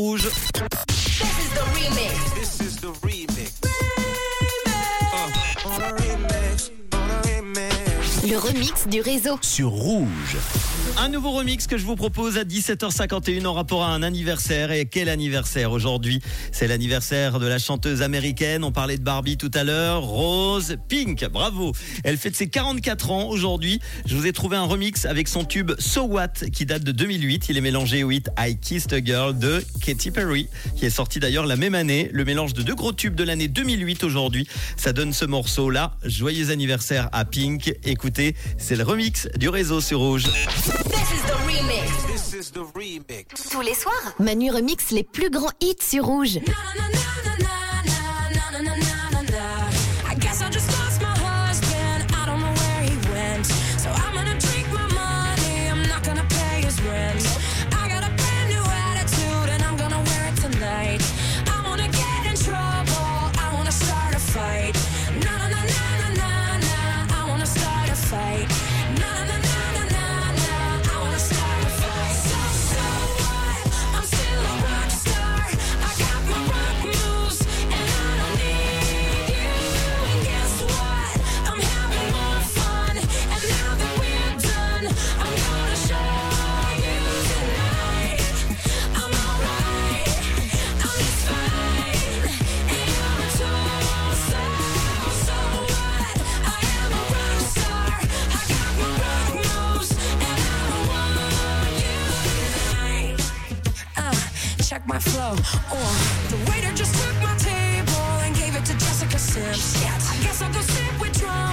Rouge. Le remix du réseau. Sur Rouge. Un nouveau remix que je vous propose à 17h51 en rapport à un anniversaire. Et quel anniversaire aujourd'hui? C'est l'anniversaire de la chanteuse américaine. On parlait de Barbie tout à l'heure. Rose Pink. Bravo. Elle fête ses 44 ans aujourd'hui. Je vous ai trouvé un remix avec son tube So What qui date de 2008. Il est mélangé au hit I Kissed a Girl de Katy Perry qui est sorti d'ailleurs la même année. Le mélange de deux gros tubes de l'année 2008 aujourd'hui. Ça donne ce morceau là. Joyeux anniversaire à Pink. Écoutez, c'est le remix du réseau sur Rouge. This is the remix. This is the remix. Tous les soirs, Manu remix les plus grands hits sur Rouge. My flow. Uh, the waiter just took my table and gave it to Jessica Sims. I guess I'll go sit with drum